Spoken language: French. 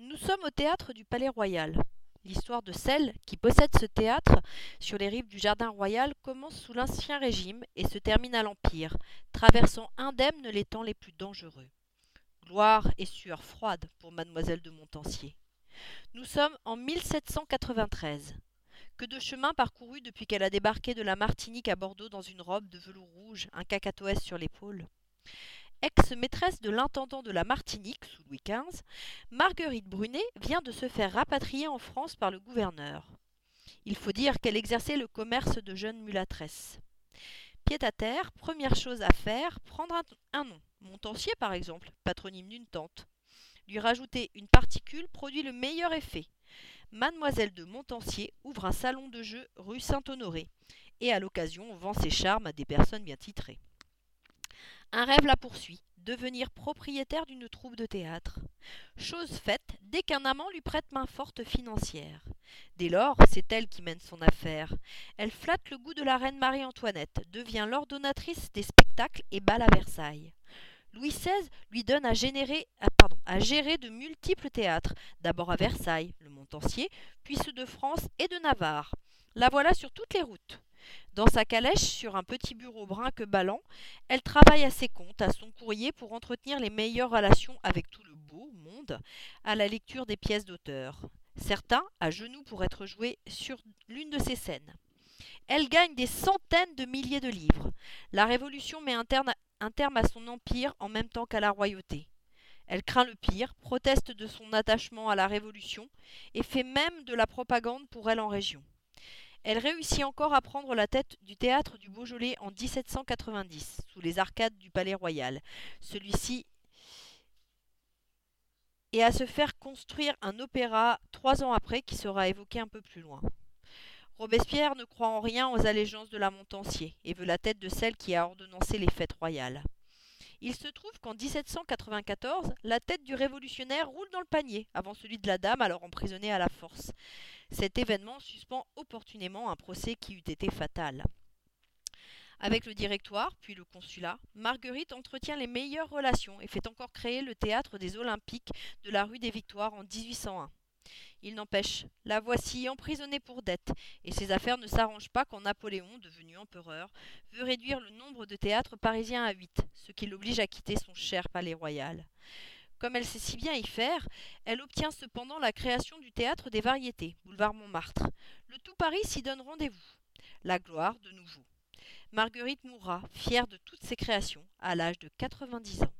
Nous sommes au théâtre du Palais Royal. L'histoire de celle qui possède ce théâtre sur les rives du Jardin Royal commence sous l'Ancien Régime et se termine à l'Empire, traversant indemne les temps les plus dangereux. Gloire et sueur froide pour mademoiselle de Montpensier. Nous sommes en 1793. Que de chemin parcouru depuis qu'elle a débarqué de la Martinique à Bordeaux dans une robe de velours rouge, un cacatoès sur l'épaule. Ex-maîtresse de l'intendant de la Martinique sous Louis XV, Marguerite Brunet vient de se faire rapatrier en France par le gouverneur. Il faut dire qu'elle exerçait le commerce de jeunes mulâtresses. Pied à terre, première chose à faire, prendre un, nom. Montancier par exemple, patronyme d'une tante. Lui rajouter une particule produit le meilleur effet. Mademoiselle de Montancier ouvre un salon de jeu rue Saint-Honoré et à l'occasion vend ses charmes à des personnes bien titrées. Un rêve la poursuit, devenir propriétaire d'une troupe de théâtre. Chose faite dès qu'un amant lui prête main forte financière. Dès lors, c'est elle qui mène son affaire. Elle flatte le goût de la reine Marie-Antoinette, devient l'ordonnatrice des spectacles et bals à Versailles. Louis XVI lui donne à gérer de multiples théâtres, d'abord à Versailles, le Montancier, puis ceux de France et de Navarre. La voilà sur toutes les routes. Dans sa calèche, sur un petit bureau brun que ballant, elle travaille à ses comptes, à son courrier pour entretenir les meilleures relations avec tout le beau monde, à la lecture des pièces d'auteur. Certains à genoux pour être joués sur l'une de ses scènes. Elle gagne des centaines de milliers de livres. La Révolution met un terme à son empire en même temps qu'à la royauté. Elle craint le pire, proteste de son attachement à la Révolution et fait même de la propagande pour elle en région. Elle réussit encore à prendre la tête du théâtre du Beaujolais en 1790, sous les arcades du Palais Royal. Celui-ci et à se faire construire un opéra trois ans après qui sera évoqué un peu plus loin. Robespierre ne croit en rien aux allégeances de la Montancier et veut la tête de celle qui a ordonnancé les fêtes royales. Il se trouve qu'en 1794, la tête du révolutionnaire roule dans le panier, avant celui de la dame alors emprisonnée à la force. Cet événement suspend opportunément un procès qui eût été fatal. Avec le directoire, puis le consulat, Marguerite entretient les meilleures relations et fait encore créer le théâtre des Olympiques de la rue des Victoires en 1801. Il n'empêche, la voici emprisonnée pour dette, et ses affaires ne s'arrangent pas quand Napoléon, devenu empereur, veut réduire le nombre de théâtres parisiens à huit, ce qui l'oblige à quitter son cher palais royal. Comme elle sait si bien y faire, elle obtient cependant la création du théâtre des variétés, boulevard Montmartre. Le tout Paris s'y donne rendez-vous. La gloire de nouveau. Marguerite mourra, fière de toutes ses créations, à l'âge de 90 ans.